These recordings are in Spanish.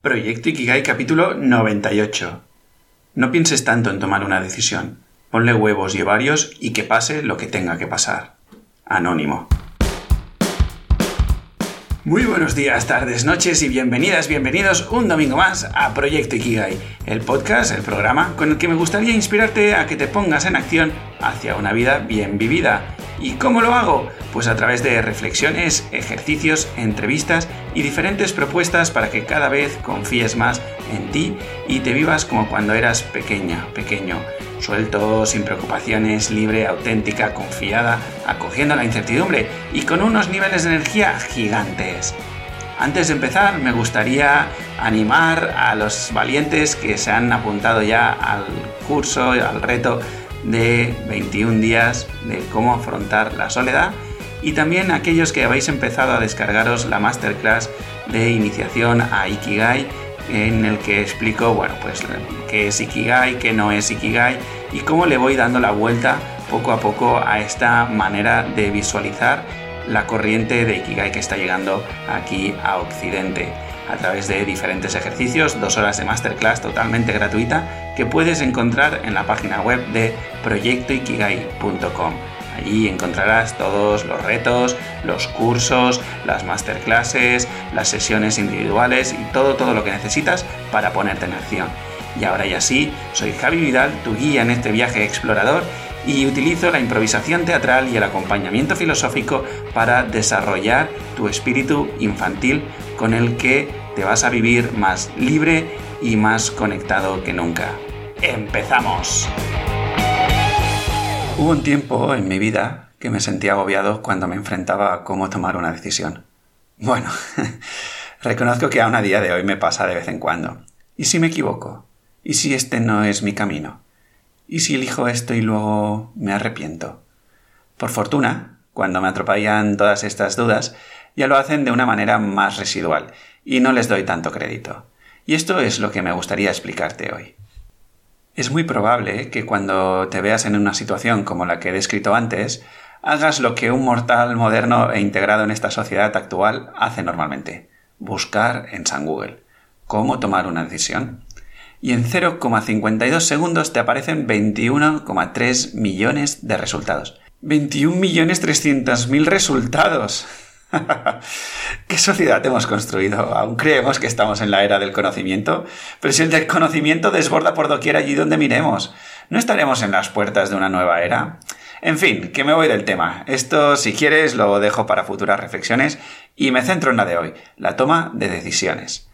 Proyecto Ikigai capítulo 98. No pienses tanto en tomar una decisión. Ponle huevos y ovarios y que pase lo que tenga que pasar. Anónimo. Muy buenos días, tardes, noches y bienvenidas, bienvenidos un domingo más a Proyecto Ikigai, el podcast, el programa con el que me gustaría inspirarte a que te pongas en acción hacia una vida bien vivida. ¿Y cómo lo hago? Pues a través de reflexiones, ejercicios, entrevistas y diferentes propuestas para que cada vez confíes más en ti y te vivas como cuando eras pequeña, pequeño suelto, sin preocupaciones, libre, auténtica, confiada, acogiendo la incertidumbre y con unos niveles de energía gigantes. Antes de empezar, me gustaría animar a los valientes que se han apuntado ya al curso, al reto de 21 días de cómo afrontar la soledad y también aquellos que habéis empezado a descargaros la masterclass de iniciación a Ikigai en el que explico, bueno, pues qué es Ikigai, qué no es Ikigai y cómo le voy dando la vuelta poco a poco a esta manera de visualizar la corriente de Ikigai que está llegando aquí a Occidente a través de diferentes ejercicios, dos horas de masterclass totalmente gratuita que puedes encontrar en la página web de proyectoikigai.com. Allí encontrarás todos los retos, los cursos, las masterclasses, las sesiones individuales y todo, todo lo que necesitas para ponerte en acción. Y ahora ya sí, soy Javi Vidal, tu guía en este viaje explorador y utilizo la improvisación teatral y el acompañamiento filosófico para desarrollar tu espíritu infantil con el que te vas a vivir más libre y más conectado que nunca. ¡Empezamos! Hubo un tiempo en mi vida que me sentía agobiado cuando me enfrentaba a cómo tomar una decisión. Bueno, reconozco que aún a día de hoy me pasa de vez en cuando. ¿Y si me equivoco? ¿Y si este no es mi camino? ¿Y si elijo esto y luego me arrepiento? Por fortuna, cuando me atropellan todas estas dudas, ya lo hacen de una manera más residual y no les doy tanto crédito. Y esto es lo que me gustaría explicarte hoy. Es muy probable que cuando te veas en una situación como la que he descrito antes, hagas lo que un mortal moderno e integrado en esta sociedad actual hace normalmente, buscar en San Google cómo tomar una decisión. Y en 0,52 segundos te aparecen 21,3 millones de resultados. 21.300.000 resultados. ¿Qué sociedad hemos construido? Aún creemos que estamos en la era del conocimiento, pero si el conocimiento desborda por doquier allí donde miremos, ¿no estaremos en las puertas de una nueva era? En fin, que me voy del tema. Esto, si quieres, lo dejo para futuras reflexiones y me centro en la de hoy, la toma de decisiones.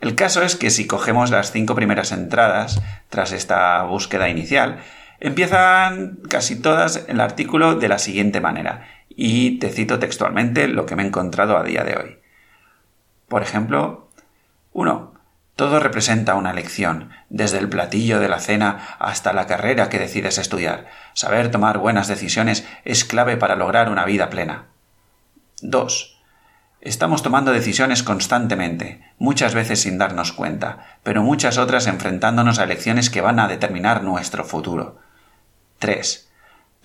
El caso es que si cogemos las cinco primeras entradas tras esta búsqueda inicial, empiezan casi todas el artículo de la siguiente manera y te cito textualmente lo que me he encontrado a día de hoy. Por ejemplo, 1. Todo representa una lección, desde el platillo de la cena hasta la carrera que decides estudiar. Saber tomar buenas decisiones es clave para lograr una vida plena. 2. Estamos tomando decisiones constantemente, muchas veces sin darnos cuenta, pero muchas otras enfrentándonos a elecciones que van a determinar nuestro futuro. 3.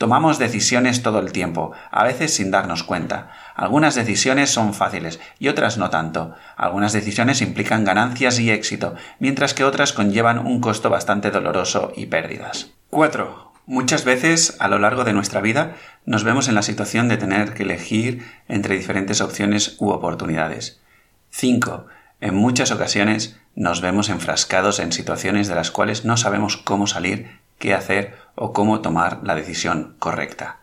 Tomamos decisiones todo el tiempo, a veces sin darnos cuenta. Algunas decisiones son fáciles y otras no tanto. Algunas decisiones implican ganancias y éxito, mientras que otras conllevan un costo bastante doloroso y pérdidas. 4. Muchas veces a lo largo de nuestra vida nos vemos en la situación de tener que elegir entre diferentes opciones u oportunidades. 5. En muchas ocasiones nos vemos enfrascados en situaciones de las cuales no sabemos cómo salir qué hacer o cómo tomar la decisión correcta.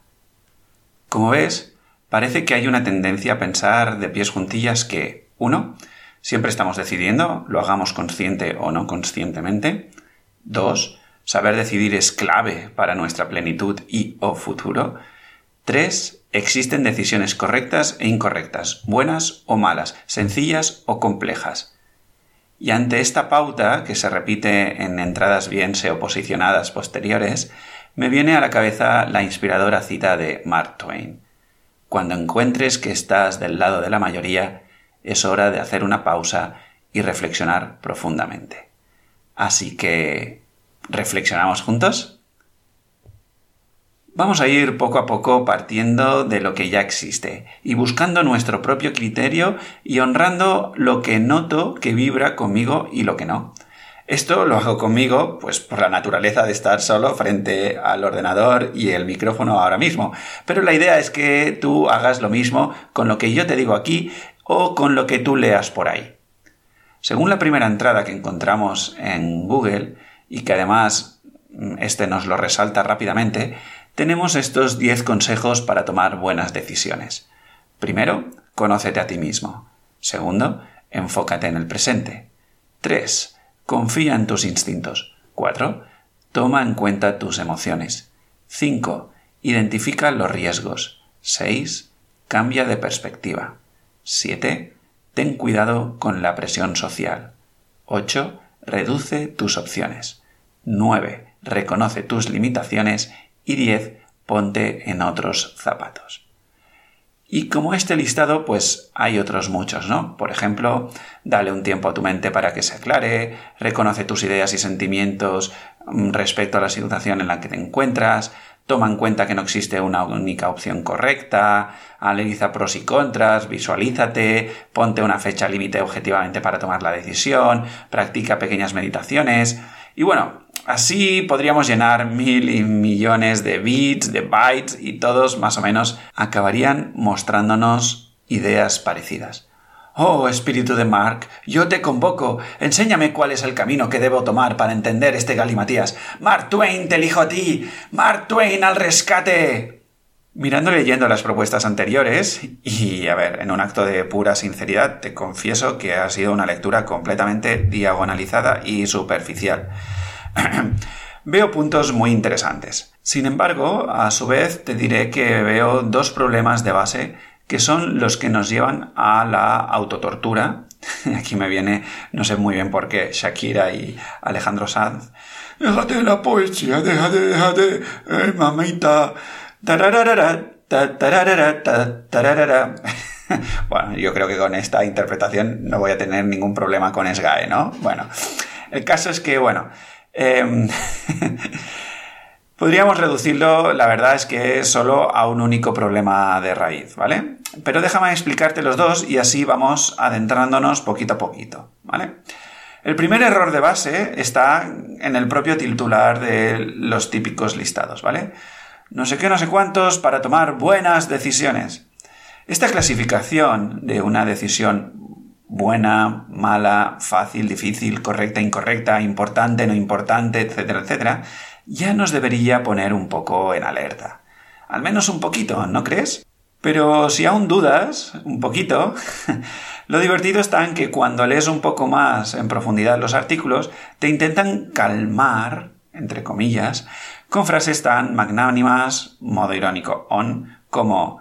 Como ves, parece que hay una tendencia a pensar de pies juntillas que, uno, siempre estamos decidiendo, lo hagamos consciente o no conscientemente. Dos, saber decidir es clave para nuestra plenitud y o futuro. Tres, existen decisiones correctas e incorrectas, buenas o malas, sencillas o complejas. Y ante esta pauta, que se repite en entradas bien o posicionadas posteriores, me viene a la cabeza la inspiradora cita de Mark Twain. Cuando encuentres que estás del lado de la mayoría, es hora de hacer una pausa y reflexionar profundamente. Así que, ¿reflexionamos juntos? Vamos a ir poco a poco partiendo de lo que ya existe y buscando nuestro propio criterio y honrando lo que noto que vibra conmigo y lo que no. Esto lo hago conmigo, pues por la naturaleza de estar solo frente al ordenador y el micrófono ahora mismo. Pero la idea es que tú hagas lo mismo con lo que yo te digo aquí o con lo que tú leas por ahí. Según la primera entrada que encontramos en Google, y que además mm, este nos lo resalta rápidamente, tenemos estos 10 consejos para tomar buenas decisiones. Primero, conócete a ti mismo. Segundo, enfócate en el presente. 3. Confía en tus instintos. 4. Toma en cuenta tus emociones. 5. Identifica los riesgos. 6. Cambia de perspectiva. 7. Ten cuidado con la presión social. 8. Reduce tus opciones. 9. Reconoce tus limitaciones y 10. Ponte en otros zapatos. Y como este listado, pues hay otros muchos, ¿no? Por ejemplo, dale un tiempo a tu mente para que se aclare, reconoce tus ideas y sentimientos mm, respecto a la situación en la que te encuentras, toma en cuenta que no existe una única opción correcta, analiza pros y contras, visualízate, ponte una fecha límite objetivamente para tomar la decisión, practica pequeñas meditaciones y bueno, Así podríamos llenar mil y millones de bits, de bytes y todos más o menos acabarían mostrándonos ideas parecidas. Oh, espíritu de Mark, yo te convoco. Enséñame cuál es el camino que debo tomar para entender este galimatías. Mark Twain, te elijo a ti. Mark Twain al rescate. Mirando y leyendo las propuestas anteriores, y a ver, en un acto de pura sinceridad, te confieso que ha sido una lectura completamente diagonalizada y superficial. Veo puntos muy interesantes. Sin embargo, a su vez te diré que veo dos problemas de base que son los que nos llevan a la autotortura. Aquí me viene, no sé muy bien por qué, Shakira y Alejandro Sanz. Déjate la poesía, déjate, déjate, eh, mamita. bueno, yo creo que con esta interpretación no voy a tener ningún problema con SGAE, ¿no? Bueno, el caso es que, bueno, Em, podríamos reducirlo, la verdad es que solo a un único problema de raíz, ¿vale? Pero déjame explicarte los dos y así vamos adentrándonos poquito a poquito, ¿vale? El primer error de base está en el propio titular de los típicos listados, ¿vale? No sé qué, no sé cuántos para tomar buenas decisiones. Esta clasificación de una decisión buena, mala, fácil, difícil, correcta, incorrecta, importante, no importante, etcétera, etcétera, ya nos debería poner un poco en alerta. Al menos un poquito, ¿no crees? Pero si aún dudas, un poquito, lo divertido está en que cuando lees un poco más en profundidad los artículos, te intentan calmar, entre comillas, con frases tan magnánimas, modo irónico, on, como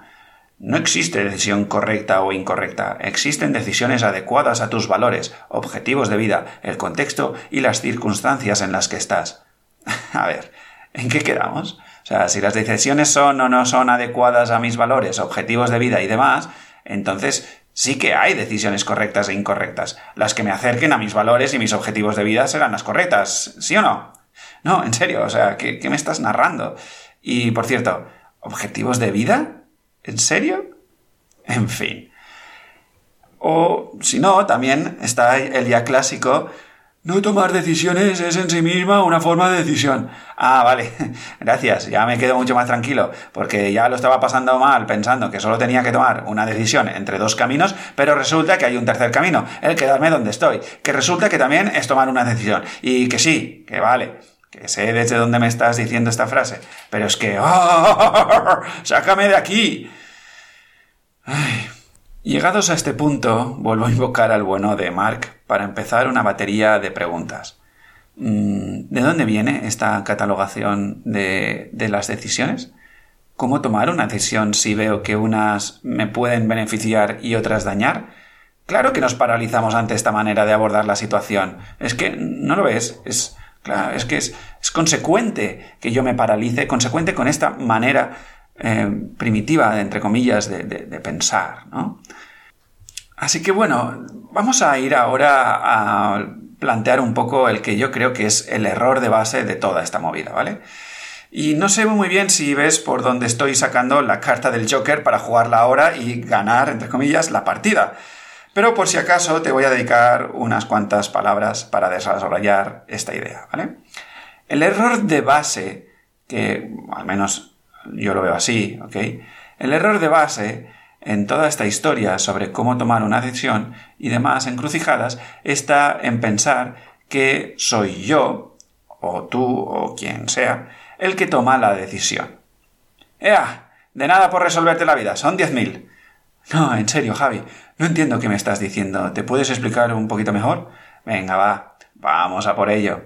no existe decisión correcta o incorrecta, existen decisiones adecuadas a tus valores, objetivos de vida, el contexto y las circunstancias en las que estás. a ver, ¿en qué quedamos? O sea, si las decisiones son o no son adecuadas a mis valores, objetivos de vida y demás, entonces sí que hay decisiones correctas e incorrectas. Las que me acerquen a mis valores y mis objetivos de vida serán las correctas, ¿sí o no? No, en serio, o sea, ¿qué, qué me estás narrando? Y, por cierto, ¿objetivos de vida? ¿En serio? En fin. O si no, también está el ya clásico, no tomar decisiones es en sí misma una forma de decisión. Ah, vale, gracias, ya me quedo mucho más tranquilo, porque ya lo estaba pasando mal pensando que solo tenía que tomar una decisión entre dos caminos, pero resulta que hay un tercer camino, el quedarme donde estoy, que resulta que también es tomar una decisión, y que sí, que vale, que sé desde dónde me estás diciendo esta frase, pero es que... ¡Oh! ¡Sácame de aquí! Llegados a este punto, vuelvo a invocar al bueno de Mark para empezar una batería de preguntas. Mm, ¿De dónde viene esta catalogación de, de las decisiones? ¿Cómo tomar una decisión si veo que unas me pueden beneficiar y otras dañar? Claro que nos paralizamos ante esta manera de abordar la situación. Es que, ¿no lo ves? Es, Claro, es que es, consecuente que yo me paralice, consecuente con esta manera eh, primitiva, entre comillas, de, pensar, ¿no? Así que bueno, vamos a ir ahora a plantear un poco el que yo creo que es el error de base de toda esta movida, ¿vale? Y no sé muy bien si ves por dónde estoy sacando la carta del Joker para jugarla ahora y ganar, entre comillas, la partida. Pero por si acaso te voy a dedicar unas cuantas palabras para desarrollar esta idea, ¿vale? El error de base, que al menos yo lo veo así, ¿ok? El error de base en toda esta historia sobre cómo tomar una decisión y demás encrucijadas está en pensar que soy yo, o tú, o quien sea, el que toma la decisión. ¡Ea! De nada por resolverte la vida, son 10.000. No, en serio, Javi, no entiendo qué me estás diciendo. ¿Te puedes explicar un poquito mejor? Venga, va, vamos a por ello.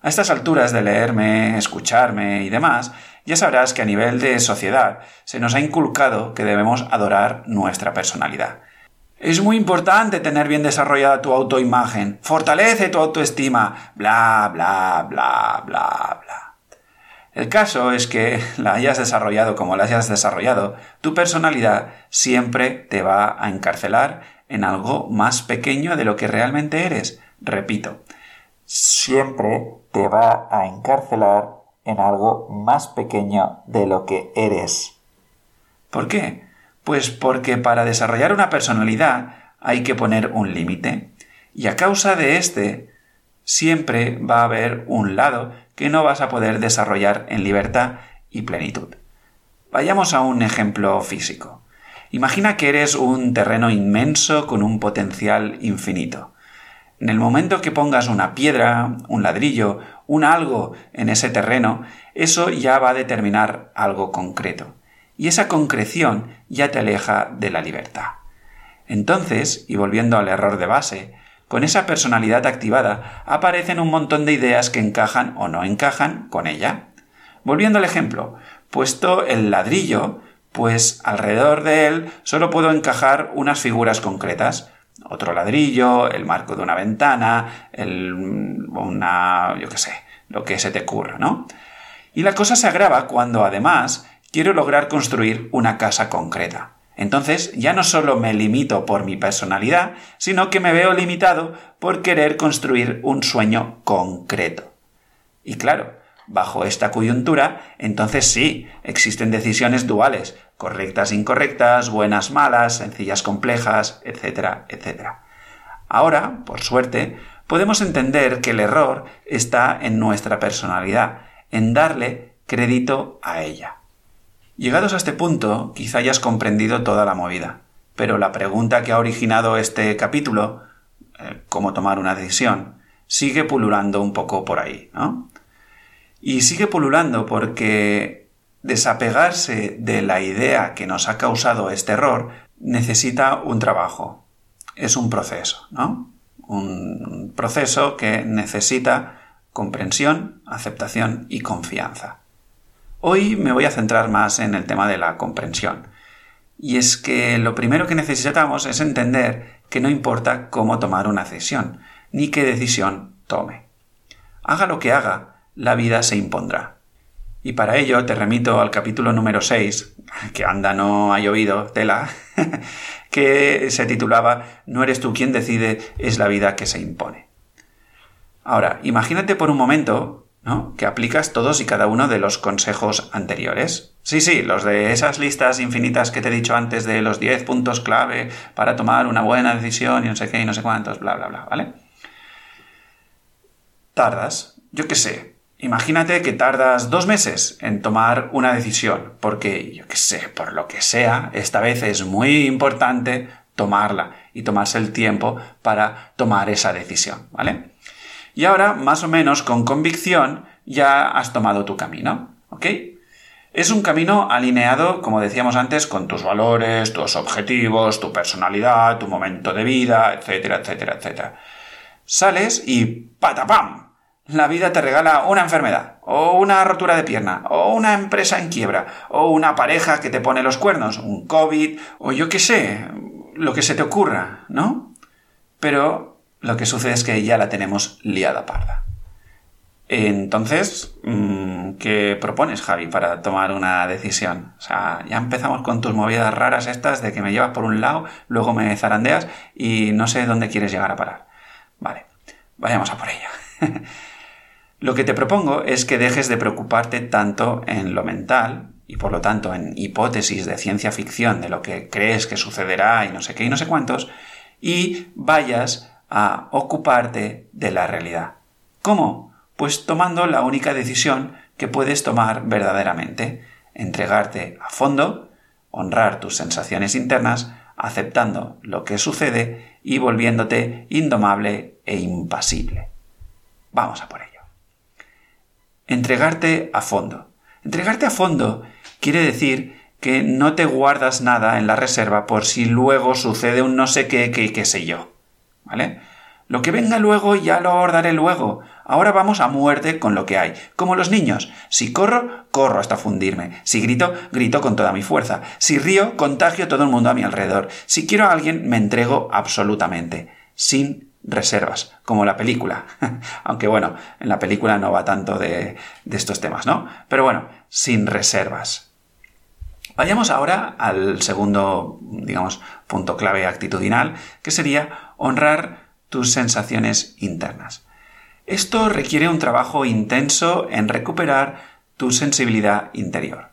A estas alturas de leerme, escucharme y demás, ya sabrás que a nivel de sociedad se nos ha inculcado que debemos adorar nuestra personalidad. Es muy importante tener bien desarrollada tu autoimagen. Fortalece tu autoestima. Bla, bla, bla, bla, bla. El caso es que la hayas desarrollado como la hayas desarrollado, tu personalidad siempre te va a encarcelar en algo más pequeño de lo que realmente eres. Repito, siempre te va a encarcelar en algo más pequeño de lo que eres. ¿Por qué? Pues porque para desarrollar una personalidad hay que poner un límite. Y a causa de este, siempre va a haber un lado que no vas a poder desarrollar en libertad y plenitud. Vayamos a un ejemplo físico. Imagina que eres un terreno inmenso con un potencial infinito. En el momento que pongas una piedra, un ladrillo, un algo en ese terreno, eso ya va a determinar algo concreto y esa concreción ya te aleja de la libertad. Entonces, y volviendo al error de base, con esa personalidad activada aparecen un montón de ideas que encajan o no encajan con ella. Volviendo al ejemplo, puesto el ladrillo, pues alrededor de él solo puedo encajar unas figuras concretas. Otro ladrillo, el marco de una ventana, el, una, yo qué sé, lo que se te ocurra, ¿no? Y la cosa se agrava cuando además quiero lograr construir una casa concreta. Entonces ya no solo me limito por mi personalidad, sino que me veo limitado por querer construir un sueño concreto. Y claro, bajo esta coyuntura, entonces sí, existen decisiones duales, correctas, incorrectas, buenas, malas, sencillas, complejas, etcétera, etcétera. Ahora, por suerte, podemos entender que el error está en nuestra personalidad, en darle crédito a ella. Llegados a este punto, quizá hayas comprendido toda la movida, pero la pregunta que ha originado este capítulo, eh, cómo tomar una decisión, sigue pululando un poco por ahí, ¿no? Y sigue pululando porque desapegarse de la idea que nos ha causado este error necesita un trabajo, es un proceso, ¿no? Un proceso que necesita comprensión, aceptación y confianza. Hoy me voy a centrar más en el tema de la comprensión. Y es que lo primero que necesitamos es entender que no importa cómo tomar una decisión, ni qué decisión tome. Haga lo que haga, la vida se impondrá. Y para ello te remito al capítulo número 6, que anda no hay oído, tela, que se titulaba No eres tú quien decide, es la vida que se impone. Ahora, imagínate por un momento que aplicas todos y cada uno de los consejos anteriores. Sí, sí, los de esas listas infinitas que te he dicho antes de los 10 puntos clave para tomar una buena decisión y no sé qué y no sé cuántos, bla, bla, bla, ¿vale? Tardas, yo qué sé, imagínate que tardas dos meses en tomar una decisión, porque, yo qué sé, por lo que sea, esta vez es muy importante tomarla y tomarse el tiempo para tomar esa decisión, ¿vale? Y ahora, más o menos con convicción, ya has tomado tu camino. ¿Ok? Es un camino alineado, como decíamos antes, con tus valores, tus objetivos, tu personalidad, tu momento de vida, etcétera, etcétera, etcétera. Sales y ¡patapam! La vida te regala una enfermedad, o una rotura de pierna, o una empresa en quiebra, o una pareja que te pone los cuernos, un COVID, o yo qué sé, lo que se te ocurra, ¿no? Pero lo que sucede es que ya la tenemos liada parda. Entonces, mm, ¿qué propones, Javi, para tomar una decisión? O sea, ya empezamos con tus movidas raras estas de que me llevas por un lado, luego me zarandeas y no sé dónde quieres llegar a parar. Vale, vayamos a por ella. Lo que te propongo es que dejes de preocuparte tanto en lo mental y por lo tanto en hipótesis de ciencia ficción de lo que crees que sucederá y no sé qué y no sé cuántos, y vayas a ocuparte de la realidad. ¿Cómo? Pues tomando la única decisión que puedes tomar verdaderamente, entregarte a fondo, honrar tus sensaciones internas, aceptando lo que sucede y volviéndote indomable e impasible. Vamos a por ello. Entregarte a fondo. Entregarte a fondo quiere decir que no te guardas nada en la reserva por si luego sucede un no sé qué, qué, qué sé yo. ¿Vale? Lo que venga luego ya lo abordaré luego. Ahora vamos a muerte con lo que hay. Como los niños. Si corro, corro hasta fundirme. Si grito, grito con toda mi fuerza. Si río, contagio todo el mundo a mi alrededor. Si quiero a alguien, me entrego absolutamente. Sin reservas, como la película. Aunque bueno, en la película no va tanto de, de estos temas, ¿no? Pero bueno, sin reservas. Vayamos ahora al segundo, digamos, punto clave actitudinal, que sería honrar tus sensaciones internas. Esto requiere un trabajo intenso en recuperar tu sensibilidad interior.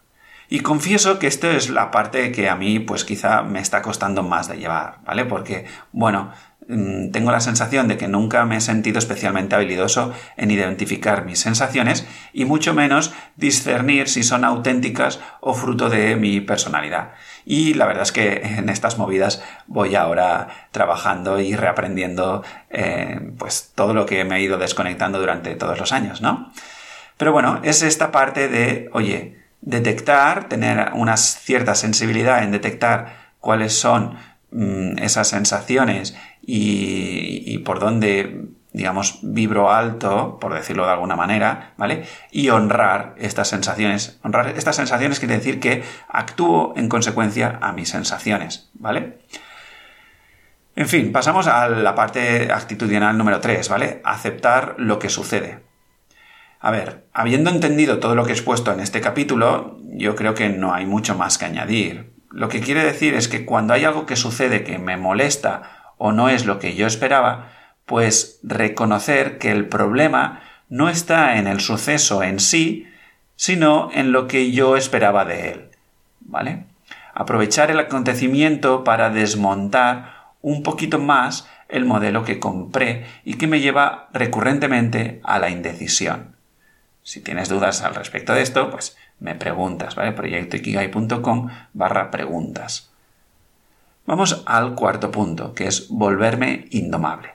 Y confieso que esta es la parte que a mí pues quizá me está costando más de llevar, ¿vale? Porque, bueno, Mm, tengo la sensación de que nunca me he sentido especialmente habilidoso en identificar mis sensaciones y mucho menos discernir si son auténticas o fruto de mi personalidad. Y la verdad es que en estas movidas voy ahora trabajando y reaprendiendo eh, pues todo lo que me he ido desconectando durante todos los años, ¿no? Pero bueno, es esta parte de, oye, detectar, tener una cierta sensibilidad en detectar cuáles son mm, esas sensaciones y, por donde, digamos, vibro alto, por decirlo de alguna manera, ¿vale? Y honrar estas sensaciones. Honrar estas sensaciones quiere decir que actúo en consecuencia a mis sensaciones, ¿vale? En fin, pasamos a la parte actitudinal número 3, ¿vale? Aceptar lo que sucede. A ver, habiendo entendido todo lo que he expuesto en este capítulo, yo creo que no hay mucho más que añadir. Lo que quiere decir es que cuando hay algo que sucede que me molesta o no es lo que yo esperaba, pues reconocer que el problema no está en el suceso en sí, sino en lo que yo esperaba de él. ¿Vale? Aprovechar el acontecimiento para desmontar un poquito más el modelo que compré y que me lleva recurrentemente a la indecisión. Si tienes dudas al respecto de esto, pues me preguntas, ¿vale? proyectoikigai.com barra preguntas. Vamos al cuarto punto, que es volverme indomable.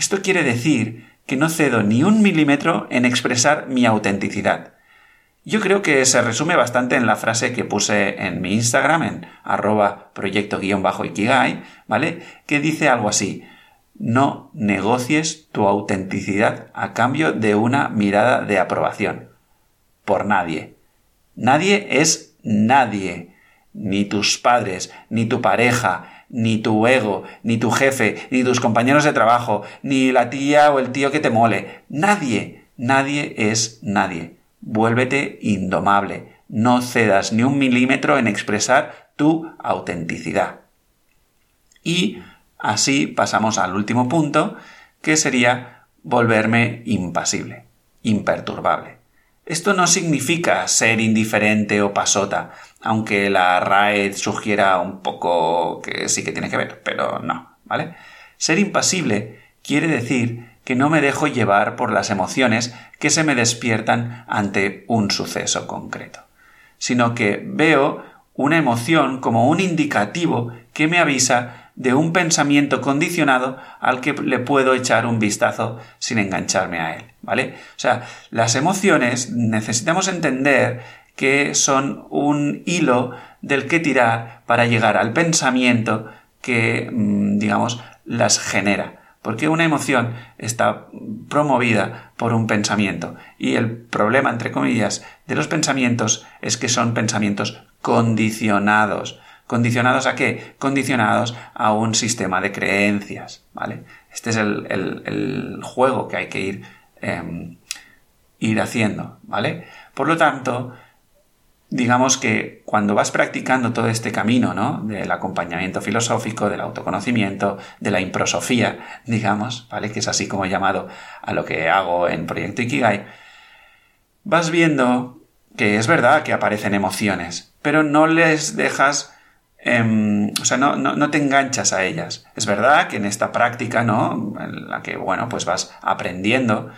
Esto quiere decir que no cedo ni un milímetro en expresar mi autenticidad. Yo creo que se resume bastante en la frase que puse en mi Instagram, en arroba proyecto-ikigai, ¿vale? Que dice algo así, no negocies tu autenticidad a cambio de una mirada de aprobación. Por nadie. Nadie es nadie ni tus padres, ni tu pareja, ni tu ego, ni tu jefe, ni tus compañeros de trabajo, ni la tía o el tío que te mole. Nadie, nadie es nadie. Vuélvete indomable. No cedas ni un milímetro en expresar tu autenticidad. Y así pasamos al último punto, que sería volverme impasible, imperturbable. Esto no significa ser indiferente o pasota, aunque la RAE sugiera un poco que sí que tiene que ver, pero no, ¿vale? Ser impasible quiere decir que no me dejo llevar por las emociones que se me despiertan ante un suceso concreto, sino que veo una emoción como un indicativo que me avisa de un pensamiento condicionado al que le puedo echar un vistazo sin engancharme a él, ¿vale? O sea, las emociones necesitamos entender que son un hilo del que tirar para llegar al pensamiento que, mm, digamos, las genera. Porque una emoción está promovida por un pensamiento. Y el problema, entre comillas, de los pensamientos es que son pensamientos condicionados. ¿Condicionados a qué? Condicionados a un sistema de creencias, ¿vale? Este es el, juego que hay que ir, em, ir haciendo, ¿vale? Por lo tanto, digamos que cuando vas practicando todo este camino, ¿no? Del acompañamiento filosófico, del autoconocimiento, de la improsofía, digamos, ¿vale? Que es así como he llamado a lo que hago en Proyecto Ikigai, vas viendo que es verdad que aparecen emociones, pero no les dejas Em, o sea, no, te enganchas a ellas. Es verdad que en esta práctica, ¿no? En la que, bueno, pues vas aprendiendo,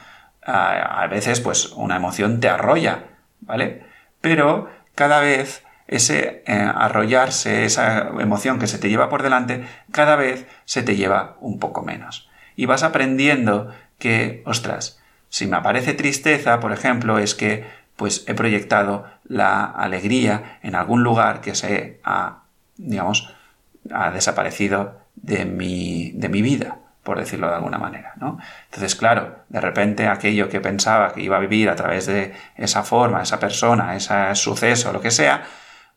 a, veces, pues, una emoción te arrolla, ¿vale? Pero cada vez ese eh, arrollarse, esa emoción que se te lleva por delante, cada vez se te lleva un poco menos. Y vas aprendiendo que, ostras, si me aparece tristeza, por ejemplo, es que pues he proyectado la alegría en algún lugar que se ha digamos, ha desaparecido de mi, de mi vida, por decirlo de alguna manera, ¿no? Entonces, claro, de repente aquello que pensaba que iba a vivir a través de esa forma, esa persona, ese suceso, lo que sea,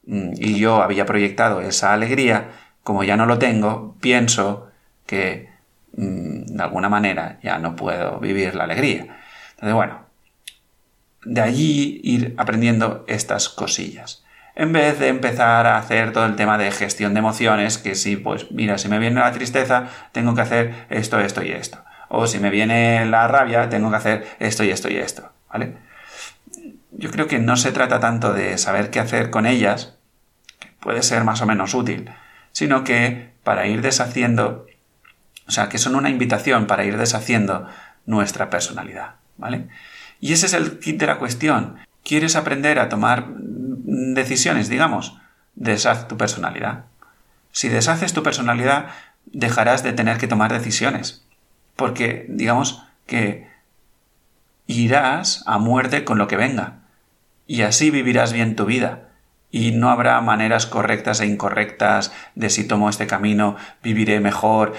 mm, y yo había proyectado esa alegría, como ya no lo tengo, pienso que mm, de alguna manera ya no puedo vivir la alegría. Entonces, bueno, de allí ir aprendiendo estas cosillas en vez de empezar a hacer todo el tema de gestión de emociones, que si, pues mira, si me viene la tristeza, tengo que hacer esto, esto y esto. O si me viene la rabia, tengo que hacer esto y esto y esto, ¿vale? Yo creo que no se trata tanto de saber qué hacer con ellas, que puede ser más o menos útil, sino que para ir deshaciendo, o sea, que son una invitación para ir deshaciendo nuestra personalidad, ¿vale? Y ese es el kit de la cuestión. ¿Quieres aprender a tomar decisiones, digamos, deshaz tu personalidad. Si deshaces tu personalidad, dejarás de tener que tomar decisiones. Porque, digamos, que irás a muerte con lo que venga. Y así vivirás bien tu vida. Y no habrá maneras correctas e incorrectas de si tomo este camino viviré mejor,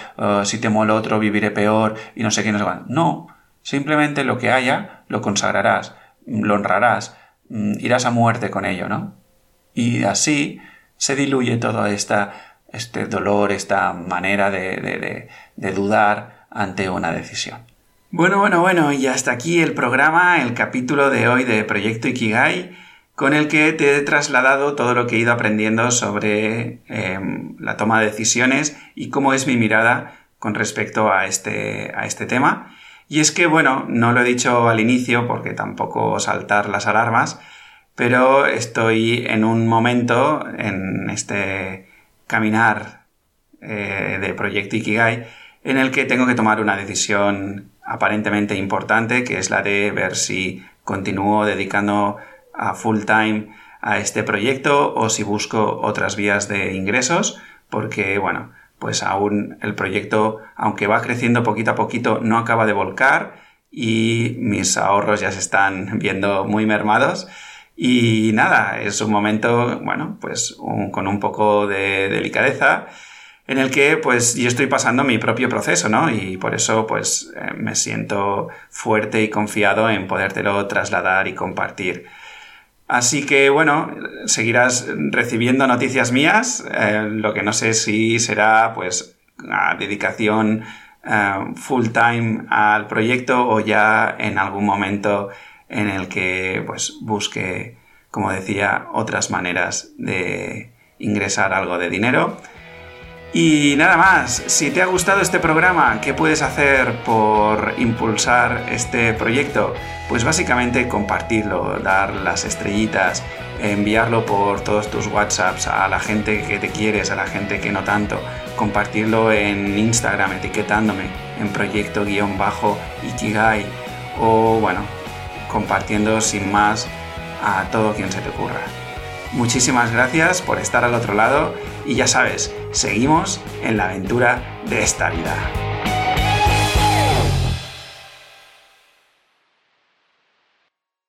si tomo el otro viviré peor, y no sé qué, no sé No, simplemente lo que haya lo consagrarás, lo honrarás, irás a muerte con ello, ¿no? Y así se diluye todo esta, este dolor, esta manera de, de dudar ante una decisión. Bueno, bueno, bueno, y hasta aquí el programa, el capítulo de hoy de Proyecto Ikigai, con el que te he trasladado todo lo que he ido aprendiendo sobre em, la toma de decisiones y cómo es mi mirada con respecto a este, a este tema. Y es que, bueno, no lo he dicho al inicio porque tampoco saltar las alarmas, pero estoy en un momento en este caminar eh, de Proyecto Ikigai en el que tengo que tomar una decisión aparentemente importante, que es la de ver si continúo dedicando a full time a este proyecto o si busco otras vías de ingresos, porque, bueno, pues aún el proyecto, aunque va creciendo poquito a poquito, no acaba de volcar y mis ahorros ya se están viendo muy mermados. Y nada, es un momento, bueno, pues con un poco de delicadeza en el que pues yo estoy pasando mi propio proceso, ¿no? Y por eso pues eh, me siento fuerte y confiado en podértelo trasladar y compartir. Así que bueno, seguirás recibiendo noticias mías, eh, lo que no sé si será pues a dedicación eh, full time al proyecto o ya en algún momento en el que pues busque, como decía, otras maneras de ingresar algo de dinero. Y nada más, si te ha gustado este programa, ¿qué puedes hacer por impulsar este proyecto? Pues básicamente compartirlo, dar las estrellitas, enviarlo por todos tus WhatsApps a la gente que te quieres, a la gente que no tanto, compartirlo en Instagram etiquetándome en proyecto-ikigai o bueno, compartiendo sin más a todo quien se te ocurra. Muchísimas gracias por estar al otro lado y ya sabes, seguimos en la aventura de esta vida.